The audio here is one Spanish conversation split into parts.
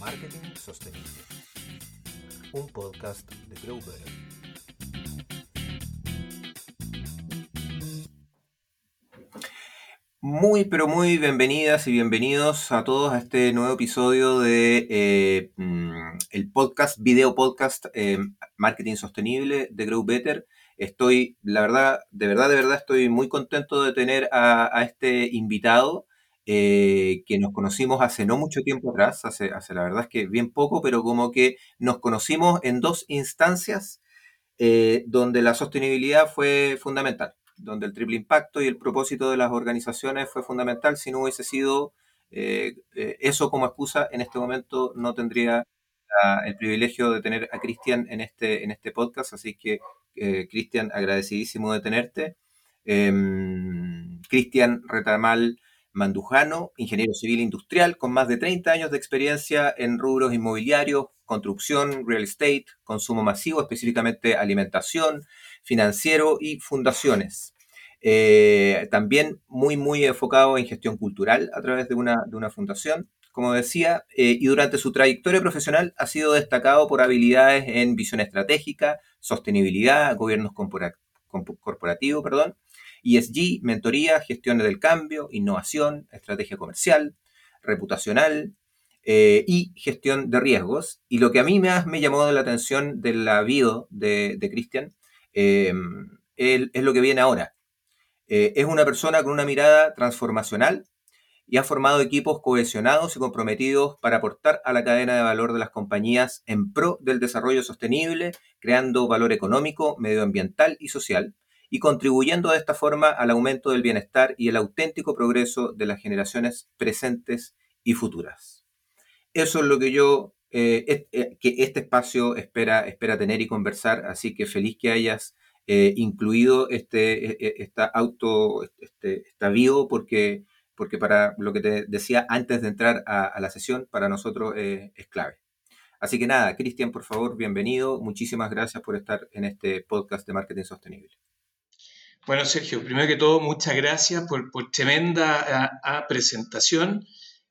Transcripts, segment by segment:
Marketing Sostenible, un podcast de Grow Muy, pero muy bienvenidas y bienvenidos a todos a este nuevo episodio de eh, mm, el podcast, video podcast eh, Marketing Sostenible de Grow Better. Estoy, la verdad, de verdad, de verdad, estoy muy contento de tener a, este invitado eh, que nos conocimos hace no mucho tiempo atrás, hace, la verdad es que bien poco, pero como que nos conocimos en dos instancias donde la sostenibilidad fue fundamental donde el triple impacto y el propósito de las organizaciones fue fundamental. Si no hubiese sido eh, eh, eso como excusa, en este momento no tendría el privilegio de tener a Cristian en este, en este podcast. Así que, eh, Cristian, agradecidísimo de tenerte. Em, Cristian Retamal Mandujano, ingeniero civil industrial con más de 30 años de experiencia en rubros inmobiliarios, construcción, real estate, consumo masivo, específicamente alimentación, financiero y fundaciones. Eh, también muy, muy enfocado en gestión cultural a través de una, de una fundación, como decía, eh, y durante su trayectoria profesional ha sido destacado por habilidades en visión estratégica, sostenibilidad, gobiernos corporativo, perdón, ESG, mentoría, gestión del cambio, innovación, estrategia comercial, reputacional, eh, y gestión de riesgos. Y lo que a mí más me llamó la atención de la bio de, de Cristian eh, es lo que viene ahora. Eh, es una persona con una mirada transformacional y ha formado equipos cohesionados y comprometidos para aportar a la cadena de valor de las compañías en pro del desarrollo sostenible, creando valor económico, medioambiental y social, y contribuyendo de esta forma al aumento del bienestar y el auténtico progreso de las generaciones presentes y futuras. Eso es lo que yo eh, eh, que este espacio espera, espera tener y conversar, así que feliz que hayas eh, incluido este, e, e, esta auto, este, esta bio, porque, porque para lo que te decía antes de entrar a, la sesión, para nosotros es clave. Así que nada, Cristian, por favor, bienvenido. Muchísimas gracias por estar en este podcast de Marketing Sostenible. Bueno, Sergio, primero que todo, muchas gracias por, por tremenda presentación.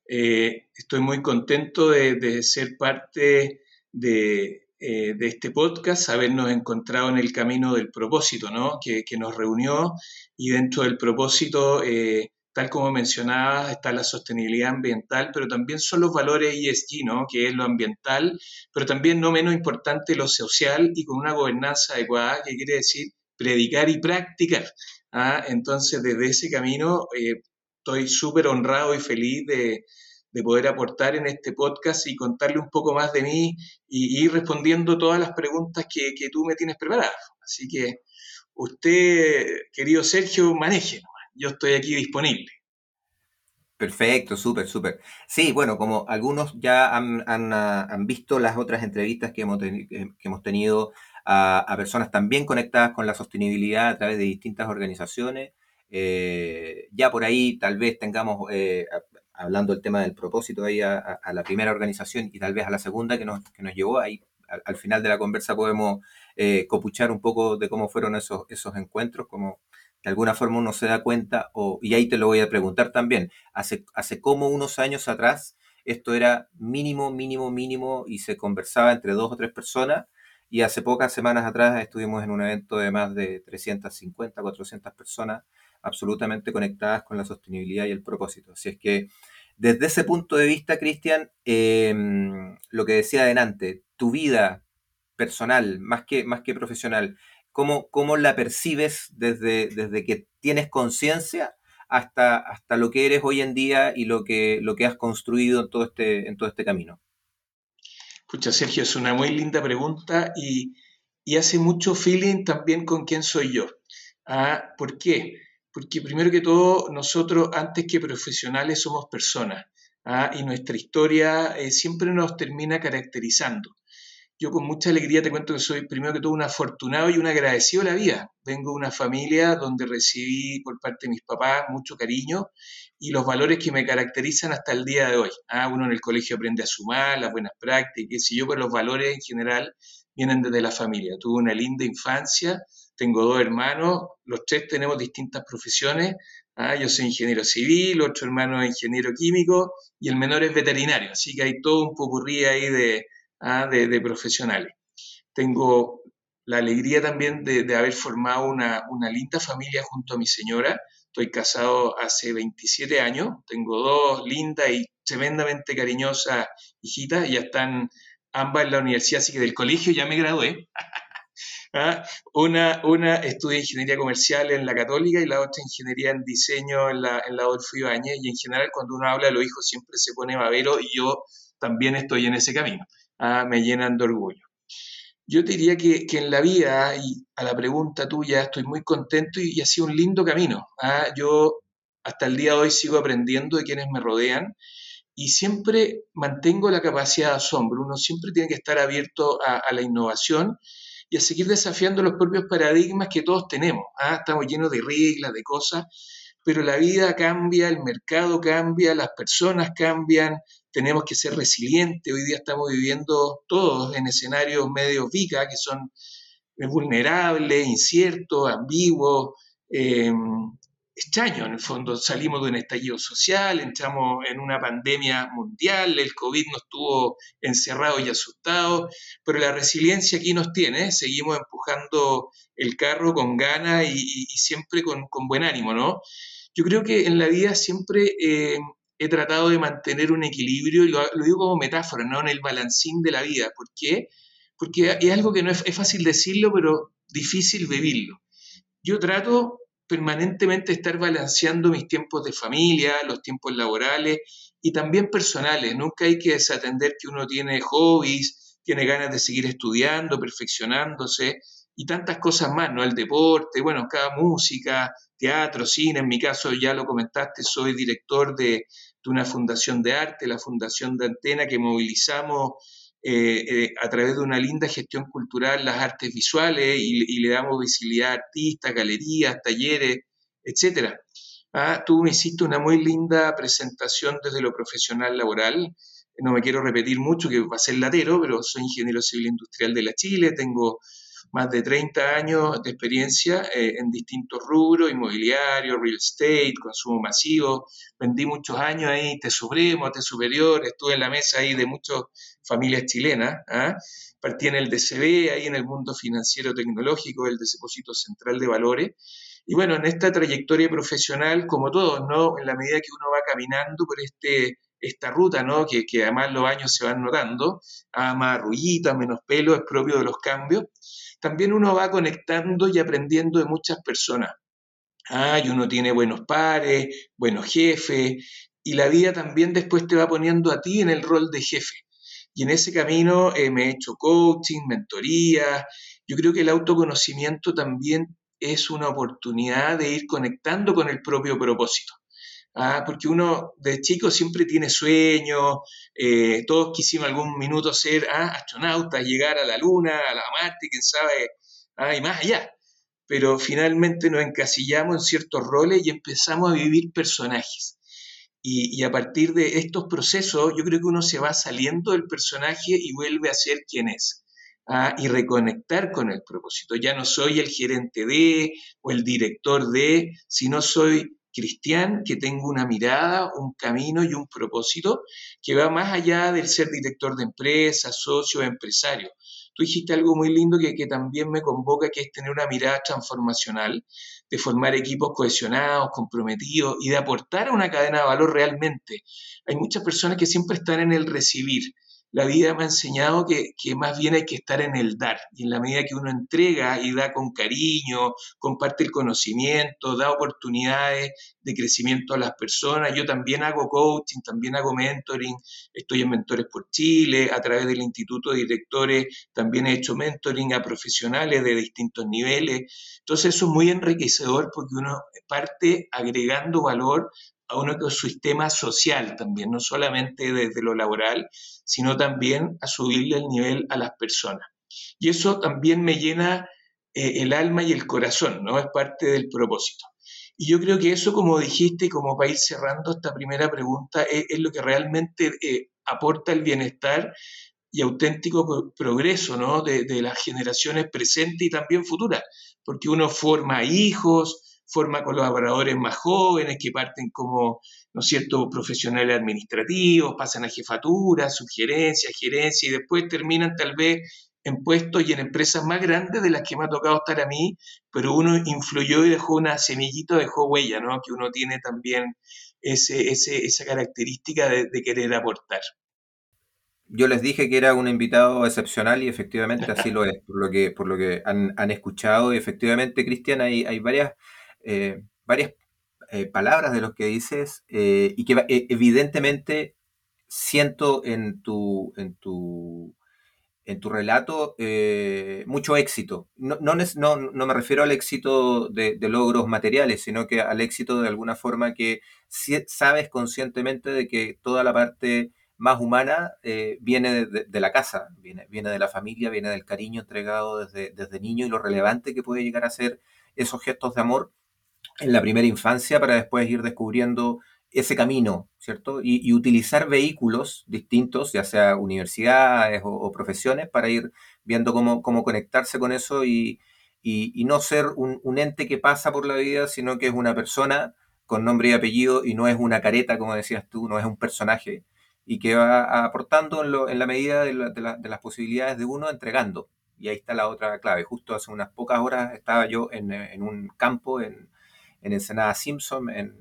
Eh, estoy muy contento de, ser parte de, eh, de, este podcast, habernos encontrado en el camino del propósito, ¿no? Que, nos reunió y dentro del propósito, eh, tal como mencionaba, está la sostenibilidad ambiental, pero también son los valores ESG, ¿no? Que es lo ambiental, pero también no menos importante lo social y con una gobernanza adecuada, que quiere decir predicar y practicar. ¿ah? Entonces, desde ese camino estoy súper honrado y feliz de, poder aportar en este podcast y contarle un poco más de mí y, ir respondiendo todas las preguntas que, tú me tienes preparadas. Así que usted, querido Sergio, maneje. Yo estoy aquí disponible. Perfecto, súper, súper. Sí, bueno, como algunos ya han, han, visto las otras entrevistas que hemos, que hemos tenido a, personas también conectadas con la sostenibilidad a través de distintas organizaciones, eh, ya por ahí tal vez tengamos, eh, hablando del tema del propósito ahí a, la primera organización y tal vez a la segunda que nos, que nos llevó, ahí al, final de la conversa podemos eh, copuchar un poco de cómo fueron esos, esos encuentros, como de alguna forma uno se da cuenta, o, y ahí te lo voy a preguntar también, hace, hace como unos años atrás esto era mínimo, mínimo, mínimo y se conversaba entre dos o tres personas y hace pocas semanas atrás estuvimos en un evento de más de 350, 400 personas absolutamente conectadas con la sostenibilidad y el propósito. Así es que desde ese punto de vista, Cristian, em, lo que decía adelante, tu vida personal, más que, más que profesional, ¿cómo, cómo la percibes desde, desde que tienes conciencia hasta, hasta lo que eres hoy en día y lo que, lo que has construido en todo este, en todo este camino? Pucha, Sergio, es una muy linda pregunta y, y hace mucho feeling también con quién soy yo. Ah, ¿Por qué? porque primero que todo, nosotros antes que profesionales somos personas ¿ah? y nuestra historia eh, siempre nos termina caracterizando. Yo con mucha alegría te cuento que soy primero que todo un afortunado y un agradecido a la vida. Vengo de una familia donde recibí por parte de mis papás mucho cariño y los valores que me caracterizan hasta el día de hoy. ¿ah? Uno en el colegio aprende a sumar, las buenas prácticas, y yo, pero los valores en general vienen desde la familia. Tuve una linda infancia, tengo dos hermanos, los tres tenemos distintas profesiones, Ah, yo soy ingeniero civil, otro hermano es ingeniero químico y el menor es veterinario, así que hay todo un popurrí ahí de, ah, de, profesionales. Tengo la alegría también de, haber formado una, una, linda familia junto a mi señora. Estoy casado hace 27 años, tengo dos lindas y tremendamente cariñosas hijitas, ya están ambas en la universidad, así que del colegio ya me gradué. ¿ah? Una, una estudia ingeniería comercial en la Católica y la otra ingeniería en diseño en la, en la Adolfo. Y en general, cuando uno habla de los hijos, siempre se pone babero y yo también estoy en ese camino. ¿ah? Me llenan de orgullo. Yo te diría que, que, en la vida, y a la pregunta tuya, estoy muy contento y, ha sido un lindo camino. ¿ah? Yo hasta el día de hoy sigo aprendiendo de quienes me rodean y siempre mantengo la capacidad de asombro. Uno siempre tiene que estar abierto a, a la innovación y a seguir desafiando los propios paradigmas que todos tenemos. ¿ah? Estamos llenos de reglas, de cosas, pero la vida cambia, el mercado cambia, las personas cambian, tenemos que ser resilientes. Hoy día estamos viviendo todos en escenarios medios VICA, que son vulnerables, inciertos, ambiguos, eh, extraño, en el fondo salimos de un estallido social, entramos en una pandemia mundial, el COVID nos tuvo encerrados y asustados, pero la resiliencia aquí nos tiene, seguimos empujando el carro con ganas y, siempre con, buen ánimo, ¿no? Yo creo que en la vida siempre eh, he tratado de mantener un equilibrio, y lo, digo como metáfora, ¿no? En el balancín de la vida. ¿Por qué? Porque es algo que no es, fácil decirlo, pero difícil vivirlo. Yo trato permanentemente estar balanceando mis tiempos de familia, los tiempos laborales y también personales. Nunca hay que desatender que uno tiene hobbies, tiene ganas de seguir estudiando, perfeccionándose y tantas cosas más, ¿no? El deporte, bueno, cada música, teatro, cine, en mi caso ya lo comentaste, soy director de, de una fundación de arte, la Fundación de Antena, que movilizamos eh, eh, a través de una linda gestión cultural las artes visuales y, le damos visibilidad a artistas, galerías, talleres, etc. Ah, tú me hiciste una muy linda presentación desde lo profesional laboral. No me quiero repetir mucho, que va a ser latero, pero soy ingeniero civil industrial de la Chile, tengo más de 30 años de experiencia eh, en distintos rubros, inmobiliario, real estate, consumo masivo. Vendí muchos años ahí, T Supremo, T Superior, estuve en la mesa ahí de muchas familias chilenas. ¿ah? Partí en el DCB, ahí en el mundo financiero tecnológico, el Depósito Central de Valores. Y bueno, en esta trayectoria profesional, como todos, ¿no? En la medida que uno va caminando por este esta ruta, ¿no? Que, que, además los años se van notando, a más arruguitas, menos pelo, es propio de los cambios también uno va conectando y aprendiendo de muchas personas. Ah, y uno tiene buenos pares, buenos jefes, y la vida también después te va poniendo a ti en el rol de jefe. Y en ese camino eh, me he hecho coaching, mentoría. Yo creo que el autoconocimiento también es una oportunidad de ir conectando con el propio propósito. ¿Ah? porque uno de chico siempre tiene sueños, eh, todos quisimos algún minuto ser ¿ah? astronautas, llegar a la Luna, a la Marte, quién sabe, ¿ah? y más allá. Pero finalmente nos encasillamos en ciertos roles y empezamos a vivir personajes. Y, a partir de estos procesos, yo creo que uno se va saliendo del personaje y vuelve a ser quien es. y reconectar con el propósito. Ya no soy el gerente de o el director de, sino soy cristian que tengo una mirada, un camino y un propósito que va más allá del ser director de empresa, socio, empresario. Tú dijiste algo muy lindo que, que también me convoca, que es tener una mirada transformacional, de formar equipos cohesionados, comprometidos y de aportar a una cadena de valor realmente. Hay muchas personas que siempre están en el recibir, la vida me ha enseñado que, más bien hay que estar en el dar. Y en la medida que uno entrega y da con cariño, comparte el conocimiento, da oportunidades de crecimiento a las personas. Yo también hago coaching, también hago mentoring, estoy en Mentores por Chile, a través del Instituto de Directores también he hecho mentoring a profesionales de distintos niveles. Entonces eso es muy enriquecedor porque uno parte agregando valor a un ecosistema social también, no solamente desde lo laboral, sino también a subirle el nivel a las personas. Y eso también me llena eh, el alma y el corazón, ¿no? Es parte del propósito. Y yo creo que eso, como dijiste, como para ir cerrando esta primera pregunta, es, lo que realmente eh, aporta el bienestar y auténtico progreso ¿no? de, de las generaciones presentes y también futuras, porque uno forma hijos, forma colaboradores más jóvenes que parten como, ¿no es cierto?, profesionales administrativos, pasan a jefatura, sugerencias, gerencia y después terminan tal vez en puestos y en empresas más grandes de las que me ha tocado estar a mí, pero uno influyó y dejó una semillita, dejó huella, ¿no? Que uno tiene también ese, esa característica de, querer aportar. Yo les dije que era un invitado excepcional y efectivamente así lo es, por lo que, por lo que han, escuchado. Y efectivamente, Cristian, hay, hay varias, eh, varias eh, palabras de los que dices eh, y que evidentemente siento en tu, en tu en tu relato mucho éxito. No, no, no, me refiero al éxito de, logros materiales, sino que al éxito de alguna forma que sabes conscientemente de que toda la parte más humana viene de, la casa, viene, viene de la familia, viene del cariño entregado desde, desde niño y lo relevante que puede llegar a ser esos gestos de amor en la primera infancia para después ir descubriendo ese camino, ¿cierto? Y, utilizar vehículos distintos, ya sea universidades o, profesiones, para ir viendo cómo, cómo conectarse con eso y, no ser un, ente que pasa por la vida, sino que es una persona con nombre y apellido y no es una careta, como decías tú, no es un personaje, y que va aportando en, la medida de, las posibilidades de uno, entregando. Y ahí está la otra clave. Justo hace unas pocas horas estaba yo en, un campo en, en Ensenada Simpson, en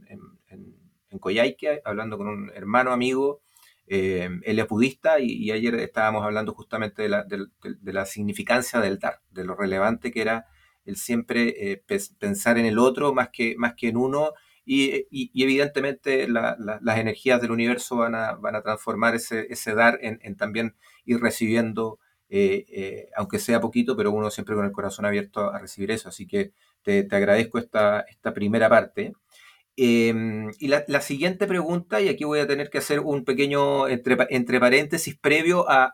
en hablando con un hermano amigo, eh, él es budista y, ayer estábamos hablando justamente de la, significancia del dar, de lo relevante que era el siempre eh, pensar en el otro más que, más que en uno y, evidentemente las energías del universo van a, van a transformar ese, ese dar en, también ir recibiendo, eh, aunque sea poquito, pero uno siempre con el corazón abierto a recibir eso. Así que te, te agradezco esta, esta primera parte. Em, y la, siguiente pregunta, y aquí voy a tener que hacer un pequeño entre, paréntesis previo a,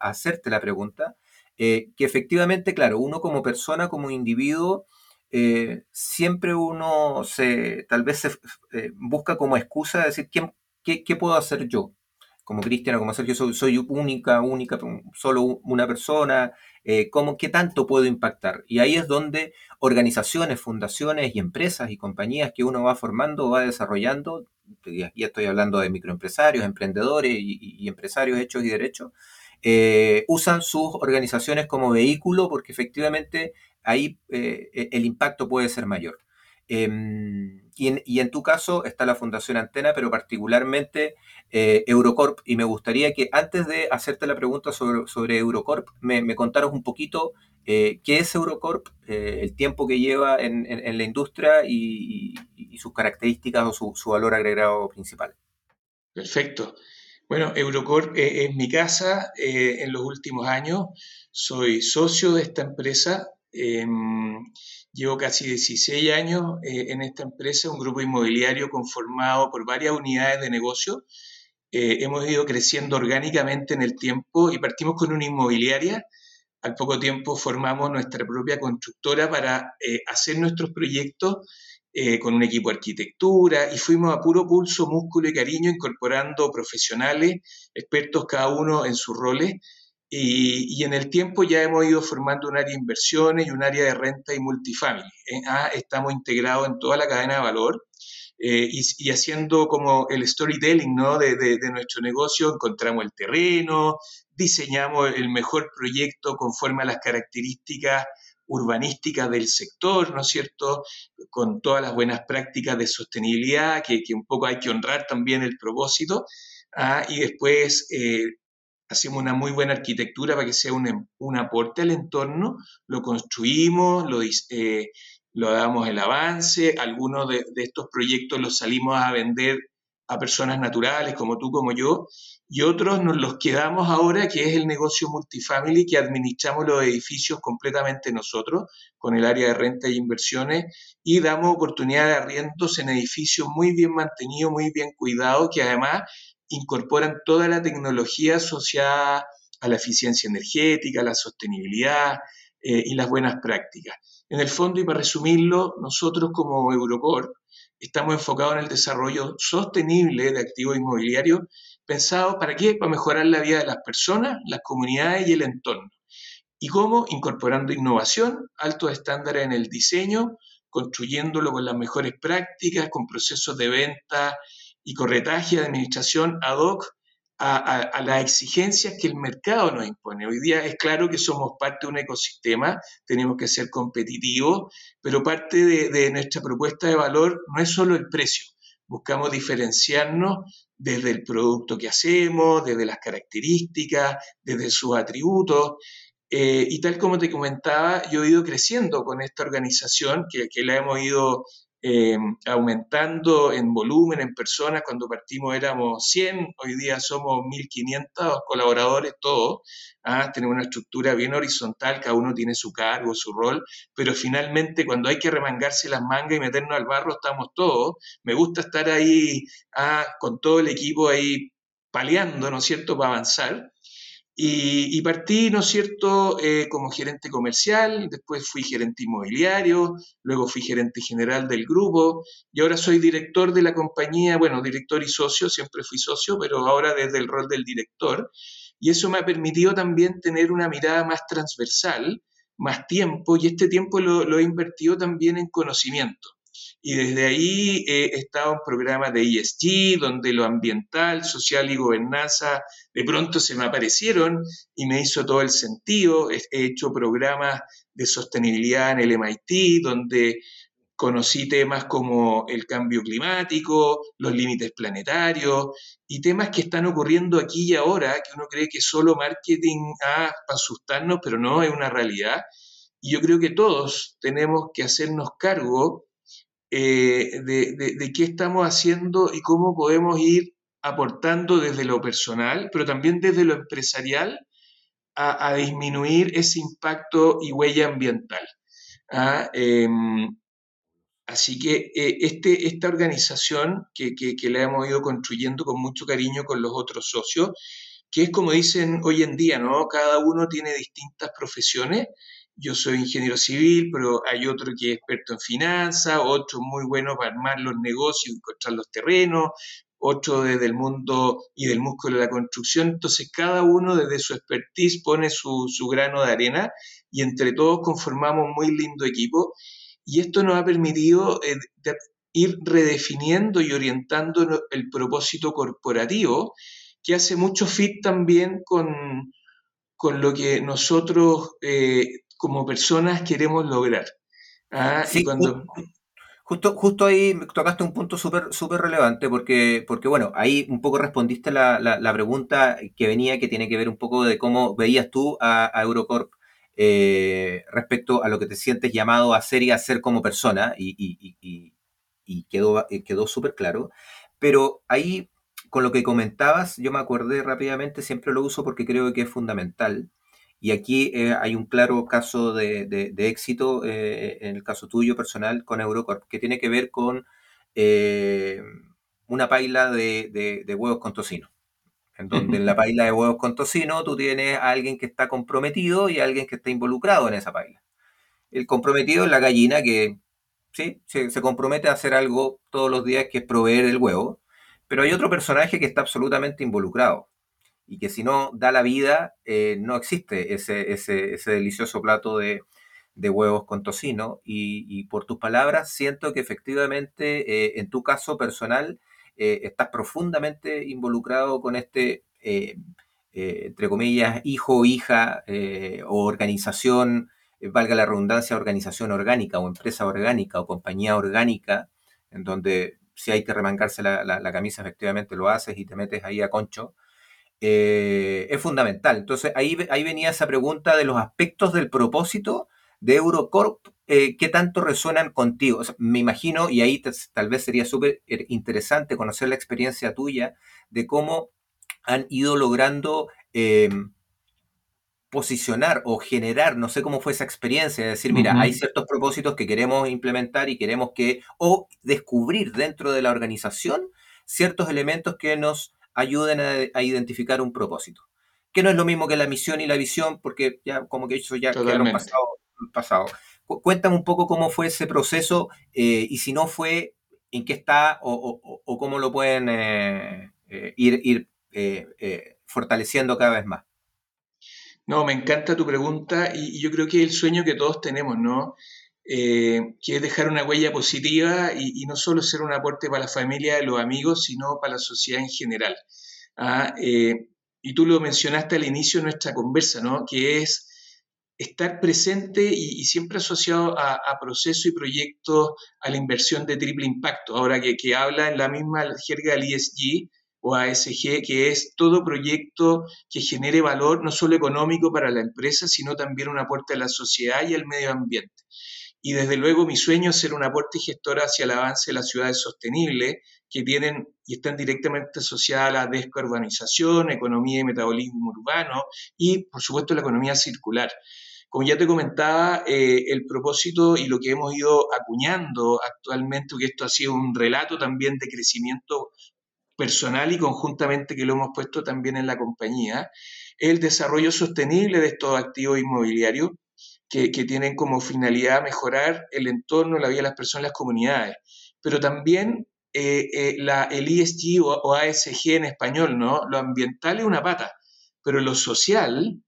hacerte la pregunta, eh, que efectivamente, claro, uno como persona, como individuo, eh, siempre uno se, tal vez se eh, busca como excusa de decir, ¿quién, qué, puedo hacer yo? Como Cristiano, como Sergio, soy, única, única, solo una persona, eh, qué tanto puedo impactar. Y ahí es donde organizaciones, fundaciones y empresas y compañías que uno va formando, va desarrollando, ya estoy hablando de microempresarios, emprendedores y, empresarios hechos y derechos, eh, usan sus organizaciones como vehículo porque efectivamente ahí eh, el impacto puede ser mayor. Em, y, en, tu caso está la Fundación Antena, pero particularmente eh, Eurocorp. Y me gustaría que antes de hacerte la pregunta sobre, Eurocorp, me, contaras un poquito eh, qué es Eurocorp, eh, el tiempo que lleva en, la industria y, sus características o su, valor agregado principal. Perfecto. Bueno, Eurocorp es mi casa en los últimos años. Soy socio de esta empresa. Llevo casi 16 años eh, en esta empresa, un grupo inmobiliario conformado por varias unidades de negocio. Eh, hemos ido creciendo orgánicamente en el tiempo y partimos con una inmobiliaria. Al poco tiempo formamos nuestra propia constructora para eh, hacer nuestros proyectos con un equipo de arquitectura y fuimos a puro pulso, músculo y cariño incorporando profesionales, expertos cada uno en sus roles y, en el tiempo ya hemos ido formando un área de inversiones y un área de renta y multifamily. ¿eh? Ah, estamos integrados en toda la cadena de valor eh, y, haciendo como el storytelling ¿no? de, de, nuestro negocio, encontramos el terreno, diseñamos el mejor proyecto conforme a las características urbanísticas del sector, ¿no es cierto? Con todas las buenas prácticas de sostenibilidad, que, que un poco hay que honrar también el propósito. Ah, y después eh, hacemos una muy buena arquitectura para que sea un, un aporte al entorno, lo construimos, lo, eh, lo damos el avance, algunos de, estos proyectos los salimos a vender a personas naturales como tú, como yo, y otros nos los quedamos ahora, que es el negocio multifamily, que administramos los edificios completamente nosotros, con el área de renta e inversiones, y damos oportunidad de arriendos en edificios muy bien mantenidos, muy bien cuidados, que además incorporan toda la tecnología asociada a la eficiencia energética, a la sostenibilidad eh, y las buenas prácticas. En el fondo, y para resumirlo, nosotros como Eurocorp estamos enfocados en el desarrollo sostenible de activos inmobiliarios, pensados para qué? Para mejorar la vida de las personas, las comunidades y el entorno. ¿Y cómo? Incorporando innovación, altos estándares en el diseño, construyéndolo con las mejores prácticas, con procesos de venta y corretaje de administración ad hoc a, las exigencias que el mercado nos impone. Hoy día es claro que somos parte de un ecosistema, tenemos que ser competitivos, pero parte de, de nuestra propuesta de valor no es solo el precio. Buscamos diferenciarnos desde el producto que hacemos, desde las características, desde sus atributos. Eh, y tal como te comentaba, yo he ido creciendo con esta organización, que, que la hemos ido eh, aumentando en volumen, en personas. Cuando partimos éramos 100, hoy día somos 1.500 colaboradores todos. ¿ah? Tenemos una estructura bien horizontal, cada uno tiene su cargo, su rol, pero finalmente cuando hay que remangarse las mangas y meternos al barro, estamos todos. Me gusta estar ahí ¿ah? con todo el equipo ahí paliando, ¿no es cierto?, para avanzar. Y, partí, ¿no es cierto?, eh, como gerente comercial, después fui gerente inmobiliario, luego fui gerente general del grupo y ahora soy director de la compañía, bueno, director y socio, siempre fui socio, pero ahora desde el rol del director. Y eso me ha permitido también tener una mirada más transversal, más tiempo, y este tiempo lo he invertido también en conocimiento. Y desde ahí he estado en programas de ESG, donde lo ambiental, social y gobernanza de pronto se me aparecieron y me hizo todo el sentido. He hecho programas de sostenibilidad en el MIT, donde conocí temas como el cambio climático, los límites planetarios y temas que están ocurriendo aquí y ahora, que uno cree que solo marketing ah, para asustarnos, pero no es una realidad. Y yo creo que todos tenemos que hacernos cargo eh, de, qué estamos haciendo y cómo podemos ir aportando desde lo personal, pero también desde lo empresarial, a, disminuir ese impacto y huella ambiental. ¿ah? Em, así que eh, este, esta organización que, que, la hemos ido construyendo con mucho cariño con los otros socios, que es como dicen hoy en día, ¿no? Cada uno tiene distintas profesiones yo soy ingeniero civil, pero hay otro que es experto en finanzas, otro muy bueno para armar los negocios, encontrar los terrenos, otro desde el mundo y del músculo de la construcción. Entonces, cada uno desde su expertise pone su, grano de arena y entre todos conformamos un muy lindo equipo. Y esto nos ha permitido eh, ir redefiniendo y orientando el propósito corporativo, que hace mucho fit también con, con lo que nosotros eh, como personas queremos lograr. ¿ah? cuando... Justo, justo ahí tocaste un punto súper súper relevante porque, porque, bueno, ahí un poco respondiste la, la, pregunta que venía que tiene que ver un poco de cómo veías tú a, Eurocorp eh, respecto a lo que te sientes llamado a ser y a ser como persona y, y, y quedó, quedó súper claro. Pero ahí, con lo que comentabas, yo me acordé rápidamente, siempre lo uso porque creo que es fundamental. Y aquí eh, hay un claro caso de, éxito, eh, en el caso tuyo personal, con Eurocorp, que tiene que ver con eh, una paila de, huevos con tocino. En donde en la paila de huevos con tocino tú tienes a alguien que está comprometido y a alguien que está involucrado en esa paila. El comprometido es la gallina que sí, se, se compromete a hacer algo todos los días que es proveer el huevo, pero hay otro personaje que está absolutamente involucrado y que si no da la vida, eh, no existe ese, ese, delicioso plato de, huevos con tocino. Y, por tus palabras, siento que efectivamente, eh, en tu caso personal, eh, estás profundamente involucrado con este, entre comillas, hijo, hija o organización, valga la redundancia, organización orgánica o empresa orgánica o compañía orgánica, en donde si hay que remangarse la, la camisa, efectivamente lo haces y te metes ahí a concho. Eh, es fundamental. Entonces ahí, ahí venía esa pregunta de los aspectos del propósito de Eurocorp, eh, ¿qué tanto resuenan contigo? me imagino, y ahí tal vez sería súper interesante conocer la experiencia tuya de cómo han ido logrando em, posicionar o generar, no sé cómo fue esa experiencia, de decir, mira, hay ciertos propósitos que queremos implementar y queremos que, o descubrir dentro de la organización ciertos elementos que nos ayuden a, identificar un propósito. Que no es lo mismo que la misión y la visión, porque ya como que eso ya quedaron pasado. pasado. Cuéntame un poco cómo fue ese proceso eh, y si no fue, en qué está o, cómo lo pueden eh, eh, ir, ir fortaleciendo cada vez más. No, me encanta tu pregunta y, yo creo que es el sueño que todos tenemos, ¿no? Eh, que es dejar una huella positiva y, no solo ser un aporte para la familia, los amigos, sino para la sociedad en general. Ah, eh, y tú lo mencionaste al inicio de nuestra conversa, ¿no? Que es estar presente y, siempre asociado a, procesos y proyectos, a la inversión de triple impacto. Ahora que, que habla en la misma jerga del ESG, o ASG, que es todo proyecto que genere valor no solo económico para la empresa, sino también un aporte a la sociedad y al medio ambiente. Y desde luego mi sueño es ser un aporte gestor hacia el avance de las ciudades sostenibles que tienen y están directamente asociadas a la descarbonización, economía y metabolismo urbano y, por supuesto, la economía circular. Como ya te comentaba, eh, el propósito y lo que hemos ido acuñando actualmente, que esto ha sido un relato también de crecimiento personal y conjuntamente que lo hemos puesto también en la compañía, el desarrollo sostenible de estos activos inmobiliarios que, tienen como finalidad mejorar el entorno, la vida de las personas y las comunidades. Pero también eh, eh, la, el ESG o, ASG en español, ¿no? Lo ambiental es una pata, pero lo social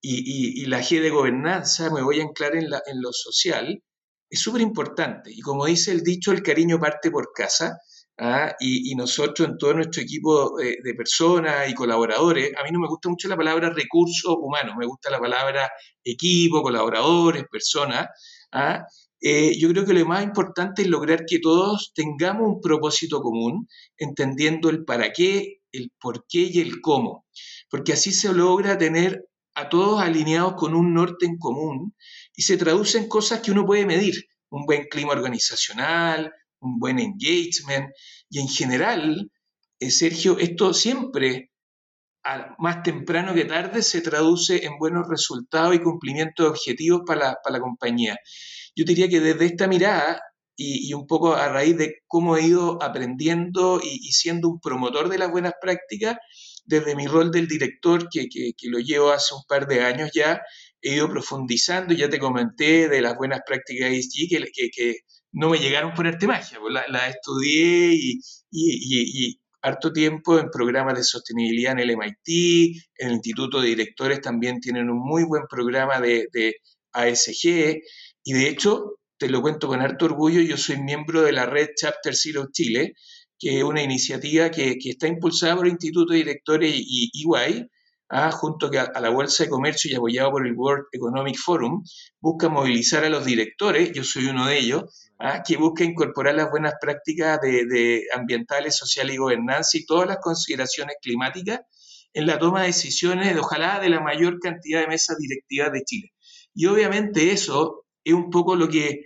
y, la G de gobernanza, me voy a anclar en, la, en lo social, es súper importante. Y como dice el dicho, el cariño parte por casa. ¿Ah? y, nosotros en todo nuestro equipo de, personas y colaboradores, a mí no me gusta mucho la palabra recursos humanos, me gusta la palabra equipo, colaboradores, personas. ¿ah? Eh, yo creo que lo más importante es lograr que todos tengamos un propósito común, entendiendo el para qué, el por qué y el cómo, porque así se logra tener a todos alineados con un norte en común y se traduce en cosas que uno puede medir, un buen clima organizacional, un buen engagement y en general, eh, Sergio, esto siempre, más temprano que tarde, se traduce en buenos resultados y cumplimiento de objetivos para la, compañía. Yo diría que desde esta mirada y, un poco a raíz de cómo he ido aprendiendo y, siendo un promotor de las buenas prácticas, desde mi rol del director, que, lo llevo hace un par de años ya, he ido profundizando, ya te comenté de las buenas prácticas ESG, que, que, no me llegaron por arte magia, pues la, estudié y, harto tiempo en programas de sostenibilidad en el MIT, en el Instituto de Directores también tienen un muy buen programa de, ASG y de hecho, te lo cuento con harto orgullo, yo soy miembro de la red Chapter Zero Chile, que es una iniciativa que, que está impulsada por el Instituto de Directores y EY, Ah, junto a, la Bolsa de Comercio y apoyado por el World Economic Forum, busca movilizar a los directores, yo soy uno de ellos, ah, que busca incorporar las buenas prácticas de, ambientales, sociales y gobernanza y todas las consideraciones climáticas en la toma de decisiones, de, ojalá de la mayor cantidad de mesas directivas de Chile. Y obviamente eso es un poco lo que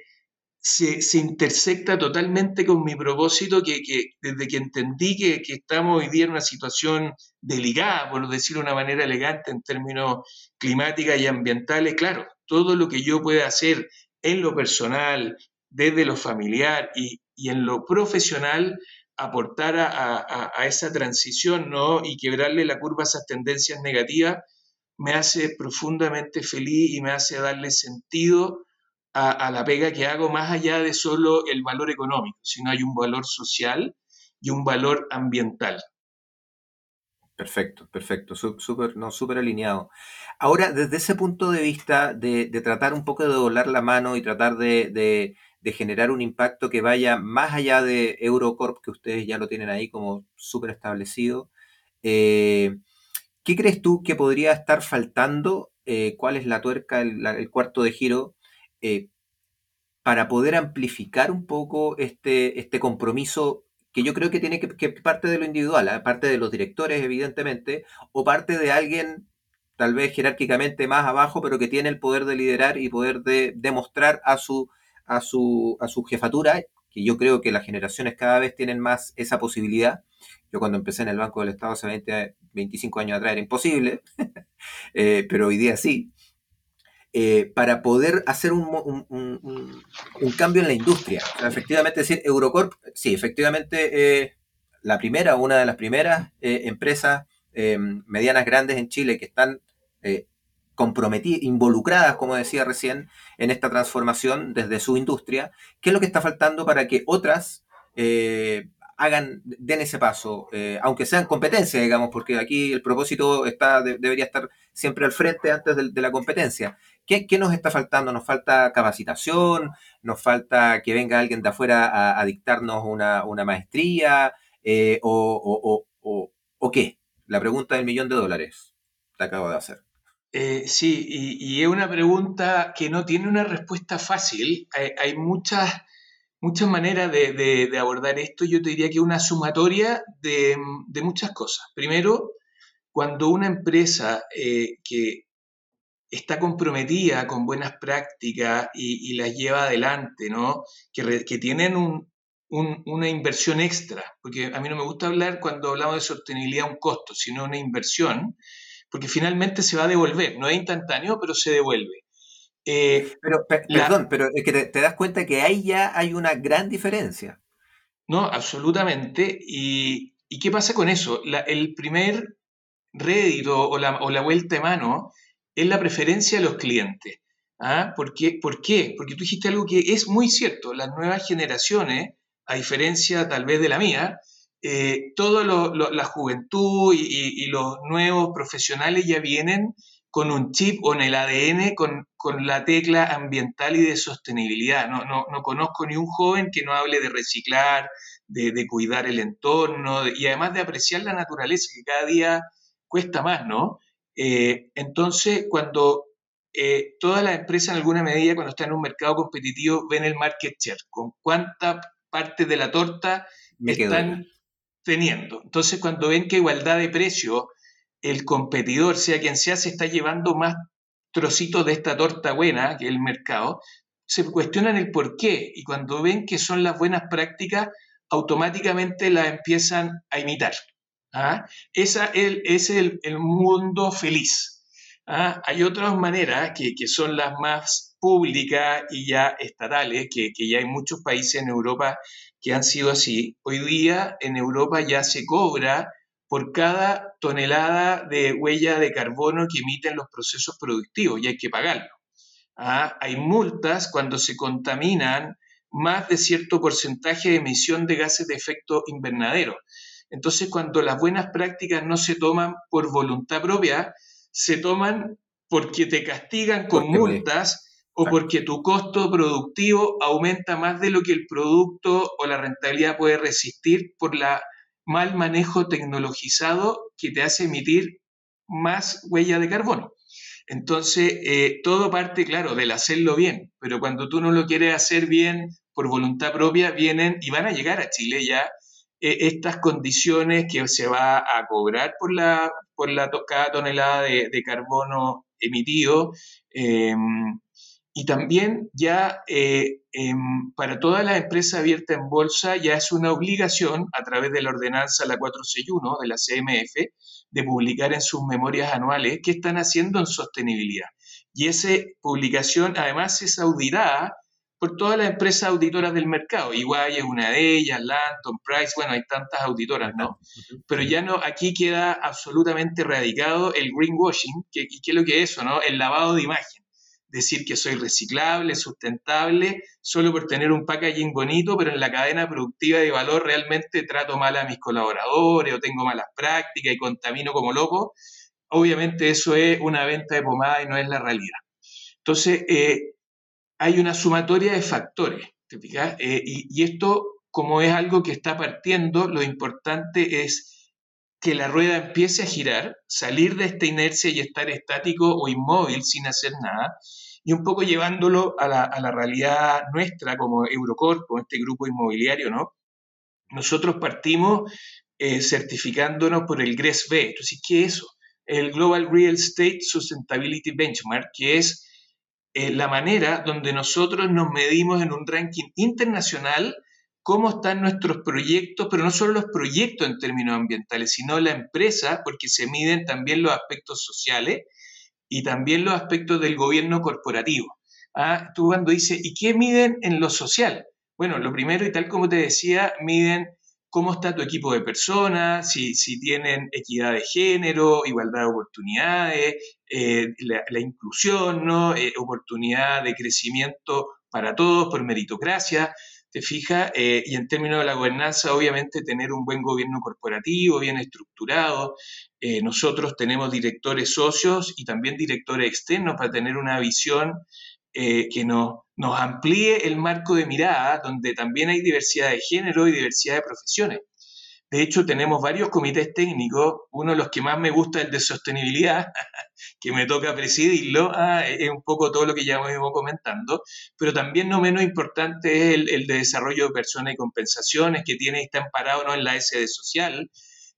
se, intersecta totalmente con mi propósito, que, desde que entendí que, estamos hoy día en una situación delicada, por decirlo de una manera elegante, en términos climáticos y ambientales, claro, todo lo que yo pueda hacer en lo personal, desde lo familiar y, en lo profesional, aportar a, a, esa transición ¿no? y quebrarle la curva a esas tendencias negativas, me hace profundamente feliz y me hace darle sentido a, la pega que hago más allá de solo el valor económico, sino hay un valor social y un valor ambiental. Perfecto, perfecto, súper no, super alineado. Ahora, desde ese punto de vista de, tratar un poco de doblar la mano y tratar de, generar un impacto que vaya más allá de Eurocorp, que ustedes ya lo tienen ahí como súper establecido, eh, ¿qué crees tú que podría estar faltando? Eh, ¿Cuál es la tuerca, el cuarto de giro eh, para poder amplificar un poco este, este compromiso que yo creo que tiene que, parte de lo individual, ¿ah? parte de los directores, evidentemente, o parte de alguien tal vez jerárquicamente más abajo, pero que tiene el poder de liderar y poder de demostrar a su, a su, a su jefatura, que yo creo que las generaciones cada vez tienen más esa posibilidad. Yo cuando empecé en el Banco del Estado hace 20, 25 años atrás era imposible, eh, pero hoy día sí. Eh, para poder hacer un, cambio en la industria. efectivamente, decir, Eurocorp, sí, efectivamente, eh, la primera, una de las primeras eh, empresas medianas grandes en Chile que están comprometidas, involucradas, como decía recién, en esta transformación desde su industria. ¿Qué es lo que está faltando para que otras hagan, den ese paso, aunque sean competencia, digamos, porque aquí el propósito está, debería estar siempre al frente antes de, la competencia. ¿Qué, nos está faltando? ¿Nos falta capacitación? ¿Nos falta que venga alguien de afuera a, dictarnos una, maestría? Eh, o, qué? La pregunta del millón de dólares. Te acabo de hacer. Eh, sí, y, es una pregunta que no tiene una respuesta fácil. Hay, muchas, muchas maneras de, abordar esto. Yo te diría que una sumatoria de, muchas cosas. Primero, cuando una empresa eh, que está comprometida con buenas prácticas y, las lleva adelante, ¿no? Que, que tienen una inversión extra, porque a mí no me gusta hablar cuando hablamos de sostenibilidad un costo, sino una inversión porque finalmente se va a devolver, no es instantáneo, pero se devuelve. Eh, pero, perdón, pero es que te, das cuenta que ahí ya hay una gran diferencia. No, absolutamente. ¿Y, qué pasa con eso? el primer rédito o la, o la, vuelta de mano es la preferencia de los clientes. ¿Ah? ¿Por, qué? ¿Por qué? Porque tú dijiste algo que es muy cierto. Las nuevas generaciones, a diferencia tal vez de la mía, eh, toda la juventud y, los nuevos profesionales ya vienen con un chip o en el ADN con, la tecla ambiental y de sostenibilidad. No, no, conozco ni un joven que no hable de reciclar, de, cuidar el entorno y además de apreciar la naturaleza, que cada día cuesta más, ¿no? Eh, entonces, cuando eh, todas las empresas en alguna medida, cuando están en un mercado competitivo, ven el market share, con cuánta parte de la torta están teniendo. Entonces, cuando ven que igualdad de precio, el competidor, sea quien sea, se está llevando más trocitos de esta torta buena, que es el mercado, se cuestionan el por qué y cuando ven que son las buenas prácticas, automáticamente las empiezan a imitar. ¿Ah? Esa es el, mundo feliz. ¿ah? Hay otras maneras que, son las más públicas y ya estatales, que, que ya hay muchos países en Europa que han sido así. Hoy día en Europa ya se cobra por cada tonelada de huella de carbono que emiten los procesos productivos y hay que pagarlo. Ah, hay multas cuando se contaminan más de cierto porcentaje de emisión de gases de efecto invernadero. Entonces, cuando las buenas prácticas no se toman por voluntad propia, se toman porque te castigan con multas o porque tu costo productivo aumenta más de lo que el producto o la rentabilidad puede resistir por la mal manejo tecnologizado que te hace emitir más huella de carbono. Entonces, eh, todo parte, claro, del hacerlo bien, pero cuando tú no lo quieres hacer bien por voluntad propia, vienen y van a llegar a Chile ya estas condiciones que se va a cobrar por la, por la cada tonelada de, carbono emitido. Em, y también ya eh, em, para todas las empresas abiertas en bolsa ya es una obligación a través de la ordenanza la 461 de la CMF de publicar en sus memorias anuales qué están haciendo en sostenibilidad. Y esa publicación además es auditada por todas las empresas auditoras del mercado. Igual es una de ellas, Lanton, Price, bueno, hay tantas auditoras, ¿no? Pero ya no, aquí queda absolutamente erradicado el greenwashing, que, que es lo que es eso, ¿no? El lavado de imagen decir que soy reciclable, sustentable, solo por tener un packaging bonito, pero en la cadena productiva de valor realmente trato mal a mis colaboradores o tengo malas prácticas y contamino como loco, obviamente eso es una venta de pomada y no es la realidad. Entonces, eh, hay una sumatoria de factores, ¿te eh, y, y esto, como es algo que está partiendo, lo importante es que la rueda empiece a girar, salir de esta inercia y estar estático o inmóvil sin hacer nada, y un poco llevándolo a la, realidad nuestra como Eurocorp, como este grupo inmobiliario, ¿no? Nosotros partimos eh, certificándonos por el GRESB. Entonces, ¿qué es eso? El Global Real Estate Sustainability Benchmark, que es eh, la manera donde nosotros nos medimos en un ranking internacional cómo están nuestros proyectos, pero no solo los proyectos en términos ambientales, sino la empresa, porque se miden también los aspectos sociales y también los aspectos del gobierno corporativo. Ah, tú cuando dices, ¿y qué miden en lo social? Bueno, lo primero y tal como te decía, miden cómo está tu equipo de personas, si, si tienen equidad de género, igualdad de oportunidades, eh, la, inclusión, ¿no? Eh, oportunidad de crecimiento para todos por meritocracia. te fijas, eh, y en términos de la gobernanza, obviamente tener un buen gobierno corporativo, bien estructurado. Nosotros tenemos directores socios y también directores externos para tener una visión eh, que nos, nos amplíe el marco de mirada, donde también hay diversidad de género y diversidad de profesiones. De hecho, tenemos varios comités técnicos. Uno de los que más me gusta es el de sostenibilidad, que me toca presidirlo. Ah, es un poco todo lo que ya hemos comentando. Pero también no menos importante es el, de desarrollo de personas y compensaciones, que tiene, está amparado ¿no? en la SD social.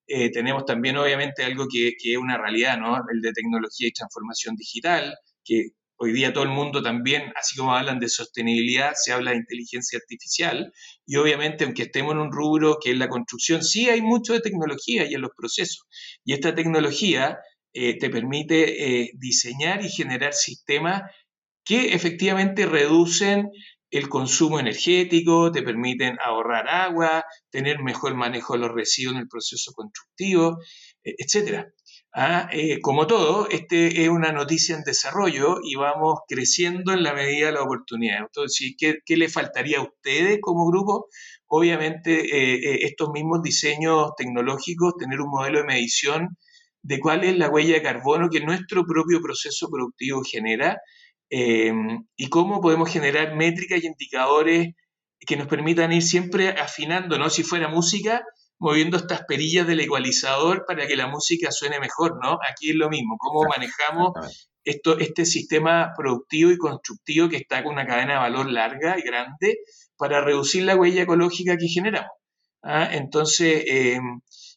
Eh, tenemos también, obviamente, algo que, que, es una realidad, ¿no? El de tecnología y transformación digital, que Hoy día todo el mundo también, así como hablan de sostenibilidad, se habla de inteligencia artificial y obviamente aunque estemos en un rubro que es la construcción, sí hay mucho de tecnología y en los procesos. Y esta tecnología eh, te permite eh, diseñar y generar sistemas que efectivamente reducen el consumo energético, te permiten ahorrar agua, tener mejor manejo de los residuos en el proceso constructivo, eh, etcétera. Ah, eh, como todo, este es una noticia en desarrollo y vamos creciendo en la medida de la oportunidad. Entonces, ¿qué, qué le faltaría a ustedes como grupo? Obviamente, eh, eh, estos mismos diseños tecnológicos, tener un modelo de medición de cuál es la huella de carbono que nuestro propio proceso productivo genera y cómo podemos generar métricas y indicadores que nos permitan ir siempre afinando, ¿no? Si fuera música, moviendo estas perillas del ecualizador para que la música suene mejor, ¿no? Aquí es lo mismo, cómo manejamos esto, este sistema productivo y constructivo que está con una cadena de valor larga y grande para reducir la huella ecológica que generamos. ¿ah? Entonces, eh,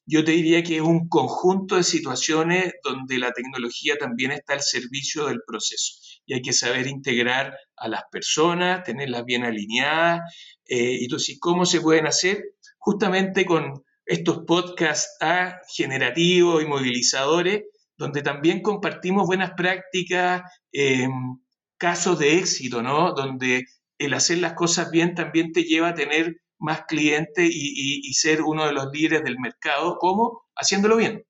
yo te diría que es un conjunto de situaciones donde la tecnología también está al servicio del proceso y hay que saber integrar a las personas, tenerlas bien alineadas. Eh, y entonces, ¿cómo se pueden hacer? Justamente con estos podcasts ¿ah? generativos y movilizadores, donde también compartimos buenas prácticas, em, casos de éxito, ¿no? Donde el hacer las cosas bien también te lleva a tener más clientes y, ser uno de los líderes del mercado, ¿cómo? Haciéndolo bien.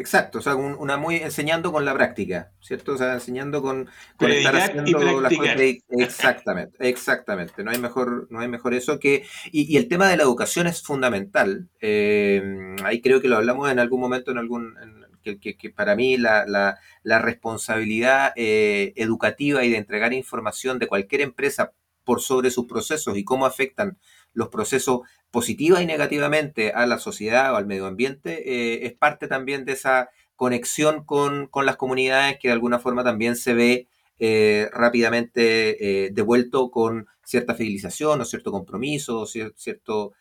Exacto, o sea, una muy enseñando con la práctica, ¿cierto? O sea, enseñando con, estar haciendo las cosas. Exactamente, exactamente. No hay mejor, no hay mejor eso que. Y, el tema de la educación es fundamental. Eh, ahí creo que lo hablamos en algún momento, en algún. que, que, para mí la, la, responsabilidad eh, educativa y de entregar información de cualquier empresa por sobre sus procesos y cómo afectan los procesos positiva y negativamente a la sociedad o al medio ambiente, eh, es parte también de esa conexión con, las comunidades que de alguna forma también se ve eh, rápidamente eh, devuelto con cierta fidelización o cierto compromiso, o cierto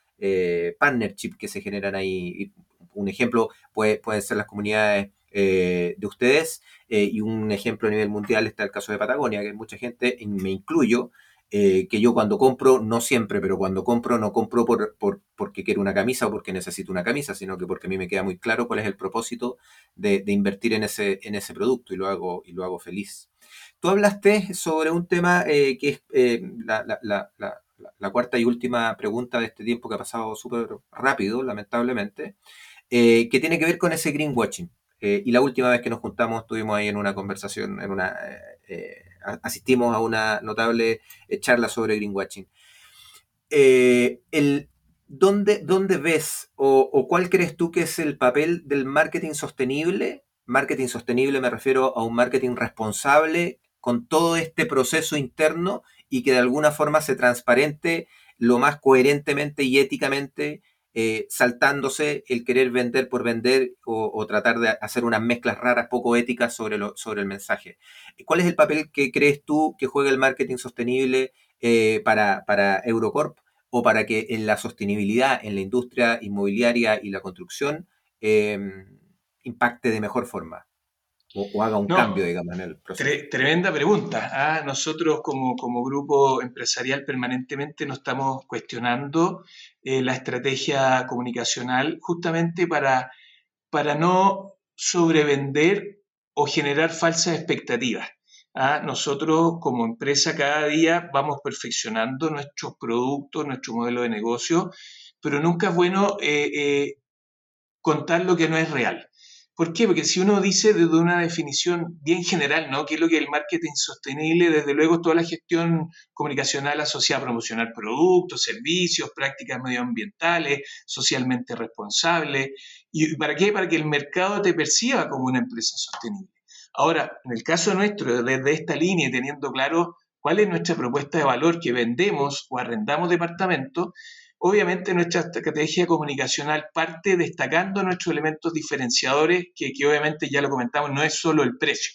partnership que se generan ahí. Un ejemplo puede, pueden ser las comunidades de ustedes y un ejemplo a nivel mundial está el caso de Patagonia, que mucha gente, y me incluyo, eh, que yo cuando compro, no siempre, pero cuando compro, no compro por, porque quiero una camisa o porque necesito una camisa, sino que porque a mí me queda muy claro cuál es el propósito de, invertir en ese, en ese producto y lo hago, y lo hago feliz. Tú hablaste sobre un tema eh, que es eh, la, cuarta y última pregunta de este tiempo que ha pasado súper rápido, lamentablemente, que tiene que ver con ese greenwashing. y la última vez que nos juntamos estuvimos ahí en una conversación, en una asistimos a una notable eh, charla sobre greenwashing. Eh, el, ¿dónde, ¿Dónde ves o, cuál crees tú que es el papel del marketing sostenible? Marketing sostenible me refiero a un marketing responsable con todo este proceso interno y que de alguna forma se transparente lo más coherentemente y éticamente eh, saltándose el querer vender por vender o, tratar de hacer unas mezclas raras, poco éticas sobre, lo, sobre el mensaje. ¿Cuál es el papel que crees tú que juega el marketing sostenible eh, para, para Eurocorp o para que en la sostenibilidad en la industria inmobiliaria y la construcción em, impacte de mejor forma? O, haga un cambio, digamos, en el proceso? tremenda pregunta. ¿ah? Nosotros como, como, grupo empresarial permanentemente nos estamos cuestionando eh, la estrategia comunicacional justamente para, para no sobrevender o generar falsas expectativas. ¿ah? Nosotros como empresa cada día vamos perfeccionando nuestros productos, nuestro modelo de negocio, pero nunca es bueno eh, eh, contar lo que no es real ¿Por qué? Porque si uno dice desde una definición bien general, ¿no? ¿Qué es lo que es el marketing sostenible? Desde luego toda la gestión comunicacional asociada a promocionar productos, servicios, prácticas medioambientales, socialmente responsables. ¿Y para qué? Para que el mercado te perciba como una empresa sostenible. Ahora, en el caso nuestro, desde esta línea y teniendo claro cuál es nuestra propuesta de valor que vendemos o arrendamos departamentos, Obviamente nuestra estrategia comunicacional parte destacando nuestros elementos diferenciadores, que, obviamente ya lo comentamos, no es solo el precio,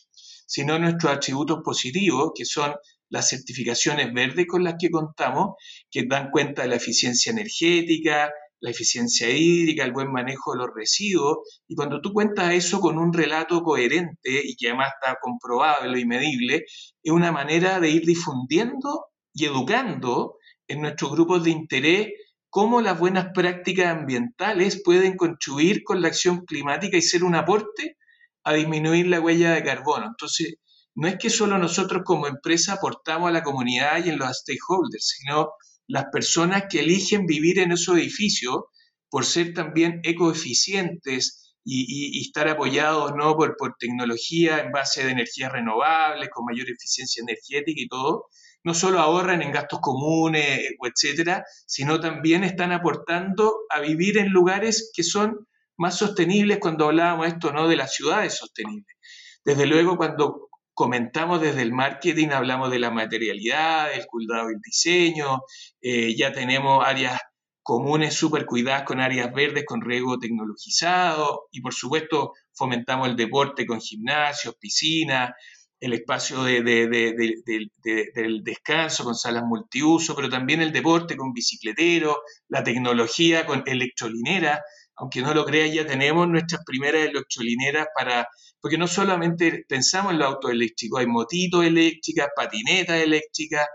sino nuestros atributos positivos, que son las certificaciones verdes con las que contamos, que dan cuenta de la eficiencia energética, la eficiencia hídrica, el buen manejo de los residuos, y cuando tú cuentas eso con un relato coherente y que además está comprobable y medible, es una manera de ir difundiendo y educando en nuestros grupos de interés cómo las buenas prácticas ambientales pueden contribuir con la acción climática y ser un aporte a disminuir la huella de carbono. Entonces, no es que solo nosotros como empresa aportamos a la comunidad y en los stakeholders, sino las personas que eligen vivir en esos edificios por ser también ecoeficientes y, estar apoyados ¿no? por, por tecnología en base de energías renovables, con mayor eficiencia energética y todo, no solo ahorran en gastos comunes, etcétera, sino también están aportando a vivir en lugares que son más sostenibles cuando hablábamos esto, ¿no? De las ciudades sostenibles. Desde luego, cuando comentamos desde el marketing, hablamos de la materialidad, el cuidado del diseño, eh, ya tenemos áreas comunes súper cuidadas con áreas verdes, con riego tecnologizado, y por supuesto fomentamos el deporte con gimnasios, piscinas, el espacio de, del descanso con salas multiuso, pero también el deporte con bicicletero, la tecnología con electrolinera, aunque no lo crea, ya tenemos nuestras primeras electrolineras para, porque no solamente pensamos en los autos eléctricos, hay motitos eléctricas, patinetas eléctricas,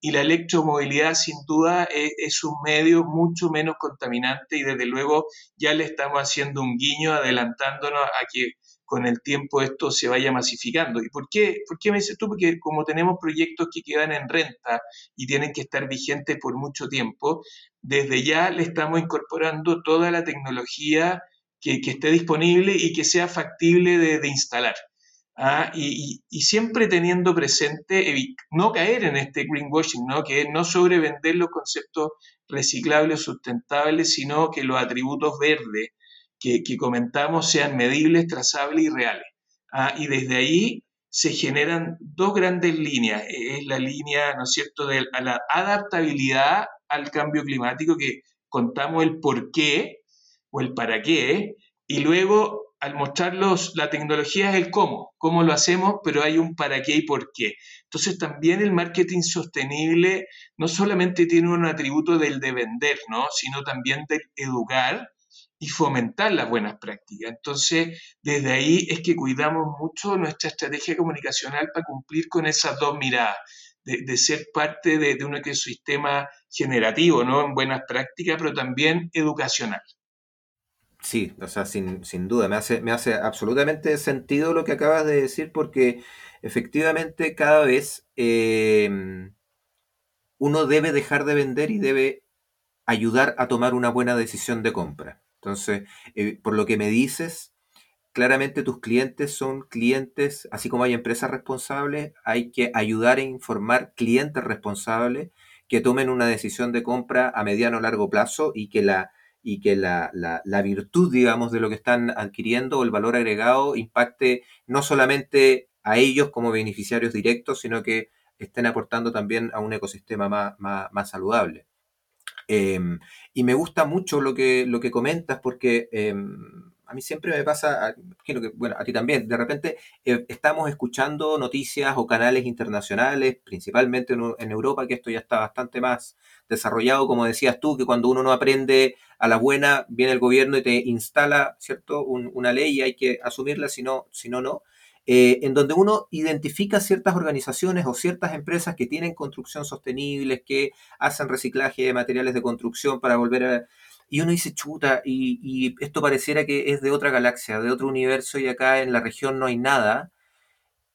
y la electromovilidad sin duda es, es, un medio mucho menos contaminante y desde luego ya le estamos haciendo un guiño adelantándonos a que con el tiempo esto se vaya masificando. ¿Y por qué, por qué me dices tú? Porque como tenemos proyectos que quedan en renta y tienen que estar vigentes por mucho tiempo, desde ya le estamos incorporando toda la tecnología que, esté disponible y que sea factible de, instalar. ¿ah? Y, siempre teniendo presente no caer en este greenwashing, ¿no? que es no sobrevender los conceptos reciclables sustentables, sino que los atributos verdes que, comentamos sean medibles, trazables y reales. Ah, y desde ahí se generan dos grandes líneas. Es la línea, ¿no es cierto?, de la adaptabilidad al cambio climático, que contamos el por qué o el para qué, y luego al mostrarlos la tecnología es el cómo, cómo lo hacemos, pero hay un para qué y por qué. Entonces también el marketing sostenible no solamente tiene un atributo del de vender, ¿no? sino también de educar y fomentar las buenas prácticas. Entonces, desde ahí es que cuidamos mucho nuestra estrategia comunicacional para cumplir con esas dos miradas, de, ser parte de, un ecosistema generativo, ¿no? En buenas prácticas, pero también educacional. Sí, o sea, sin, duda, me hace, me hace absolutamente sentido lo que acabas de decir porque efectivamente cada vez eh, uno debe dejar de vender y debe ayudar a tomar una buena decisión de compra. Entonces, eh, por lo que me dices, claramente tus clientes son clientes, así como hay empresas responsables, hay que ayudar e informar clientes responsables que tomen una decisión de compra a mediano o largo plazo y que la y que la, la, virtud, digamos, de lo que están adquiriendo o el valor agregado impacte no solamente a ellos como beneficiarios directos, sino que estén aportando también a un ecosistema más, más saludable. Em, y me gusta mucho lo que, lo que comentas porque em, a mí siempre me pasa, bueno, a ti también, de repente eh, estamos escuchando noticias o canales internacionales, principalmente en, Europa, que esto ya está bastante más desarrollado, como decías tú, que cuando uno no aprende a la buena, viene el gobierno y te instala, ¿cierto?, una ley y hay que asumirla, si no, si no, no. Eh, en donde uno identifica ciertas organizaciones o ciertas empresas que tienen construcción sostenible, que hacen reciclaje de materiales de construcción para volver a... Y uno dice, chuta, y, esto pareciera que es de otra galaxia, de otro universo, y acá en la región no hay nada.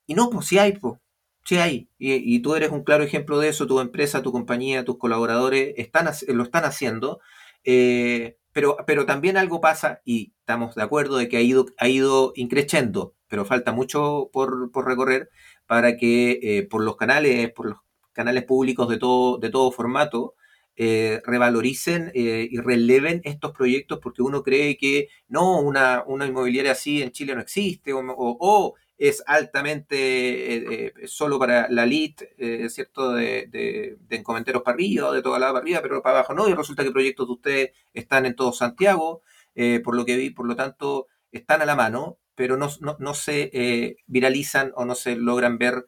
Y no, pues sí hay, pues. Sí hay. Y, tú eres un claro ejemplo de eso, tu empresa, tu compañía, tus colaboradores están, lo están haciendo. Eh, pero, pero también algo pasa, y estamos de acuerdo de que ha ido, ha ido increciendo, pero falta mucho por, recorrer para que eh, por los canales, por los canales públicos de todo, de todo formato, eh, revaloricen eh, y releven estos proyectos porque uno cree que no, una, una inmobiliaria así en Chile no existe o, es altamente eh, solo para la elite, ¿cierto? De, de, de, para arriba de toda la para arriba, pero para abajo no, y resulta que proyectos de ustedes están en todo Santiago, por lo que vi, por lo tanto, están a la mano, pero no, no, se viralizan o no se logran ver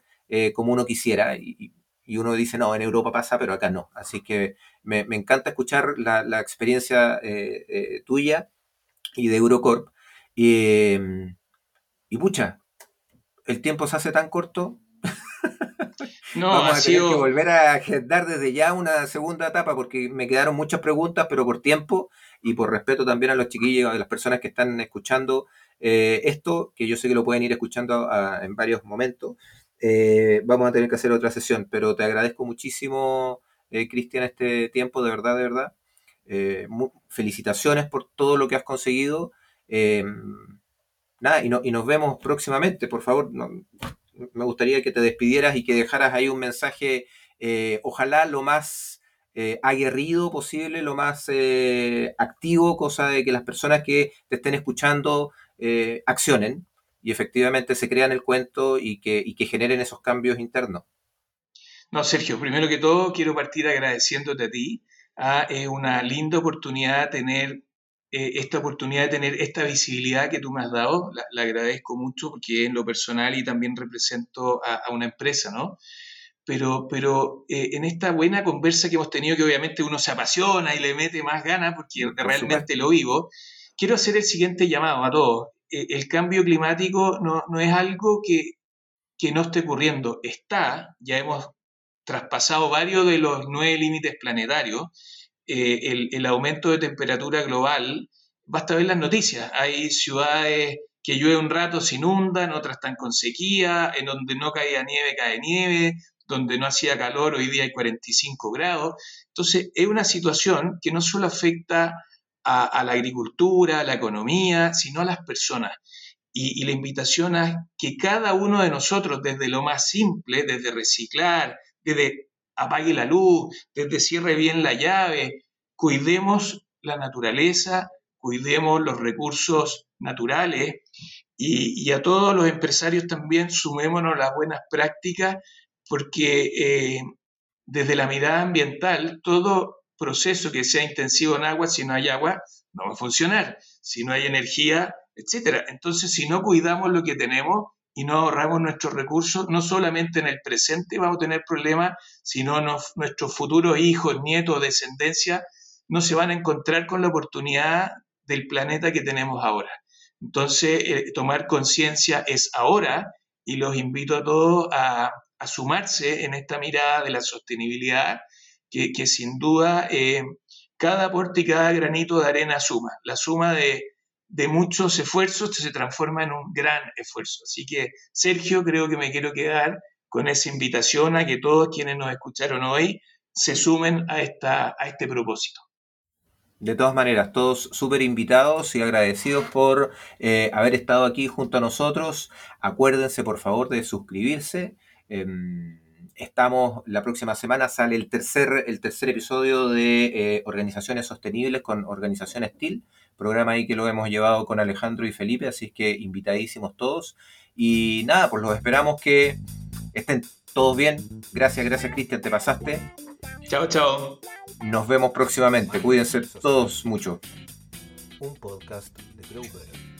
como uno quisiera. Y, y uno dice, no, en Europa pasa, pero acá no. Así que me, encanta escuchar la, experiencia eh, eh, tuya y de Eurocorp. Y, y pucha, el tiempo se hace tan corto. No, Vamos a tener que volver a agendar desde ya una segunda etapa porque me quedaron muchas preguntas, pero por tiempo y por respeto también a los chiquillos, a las personas que están escuchando eh, esto, que yo sé que lo pueden ir escuchando en varios momentos. Eh, vamos a tener que hacer otra sesión, pero te agradezco muchísimo, eh, Cristian, este tiempo, de verdad, de verdad. Eh, felicitaciones por todo lo que has conseguido. Nada, y, nos vemos próximamente, por favor. me gustaría que te despidieras y que dejaras ahí un mensaje, ojalá lo más aguerrido posible, lo más activo, cosa de que las personas que te estén escuchando accionen y efectivamente se crean el cuento y que, que generen esos cambios internos. No, Sergio, primero que todo quiero partir agradeciéndote a ti. Ah, es una linda oportunidad tener eh, esta oportunidad de tener esta visibilidad que tú me has dado. La, agradezco mucho porque en lo personal y también represento a, una empresa, ¿no? Pero, pero eh, en esta buena conversa que hemos tenido, que obviamente uno se apasiona y le mete más ganas porque realmente lo vivo, quiero hacer el siguiente llamado a todos. Eh, el cambio climático no, es algo que, no esté ocurriendo, está, ya hemos traspasado varios de los nueve límites planetarios, eh, el, aumento de temperatura global, basta ver las noticias, hay ciudades que llueve un rato se inundan, otras están con sequía, en donde no caía nieve cae nieve, donde no hacía calor hoy día hay 45 grados. Entonces es una situación que no solo afecta a, la agricultura, a la economía, sino a las personas. Y, la invitación a que cada uno de nosotros, desde lo más simple, desde reciclar, desde apague la luz, desde cierre bien la llave, cuidemos la naturaleza, cuidemos los recursos naturales y, a todos los empresarios también sumémonos las buenas prácticas porque eh, desde la mirada ambiental todo proceso que sea intensivo en agua, si no hay agua, no va a funcionar. Si no hay energía, etc. Entonces, si no cuidamos lo que tenemos y no ahorramos nuestros recursos, no solamente en el presente vamos a tener problemas, sino nuestros futuros hijos, nietos, descendencia, no se van a encontrar con la oportunidad del planeta que tenemos ahora. Entonces, eh, tomar conciencia es ahora y los invito a todos a, a sumarse en esta mirada de la sostenibilidad que, sin duda eh, cada aporte y cada granito de arena suma. La suma de, muchos esfuerzos se transforma en un gran esfuerzo. Así que, Sergio, creo que me quiero quedar con esa invitación a que todos quienes nos escucharon hoy se sumen a, esta, a este propósito. De todas maneras, todos súper invitados y agradecidos por eh, haber estado aquí junto a nosotros. Acuérdense, por favor, de suscribirse. Em, estamos, la próxima semana sale el tercer, el tercer episodio de eh, Organizaciones Sostenibles con Organización Steel, programa ahí que lo hemos llevado con Alejandro y Felipe, así que invitadísimos todos. Y nada, pues los esperamos que estén todos bien. Gracias, gracias Cristian, te pasaste. Chao, chao. Nos vemos próximamente. Cuídense todos mucho. Un podcast de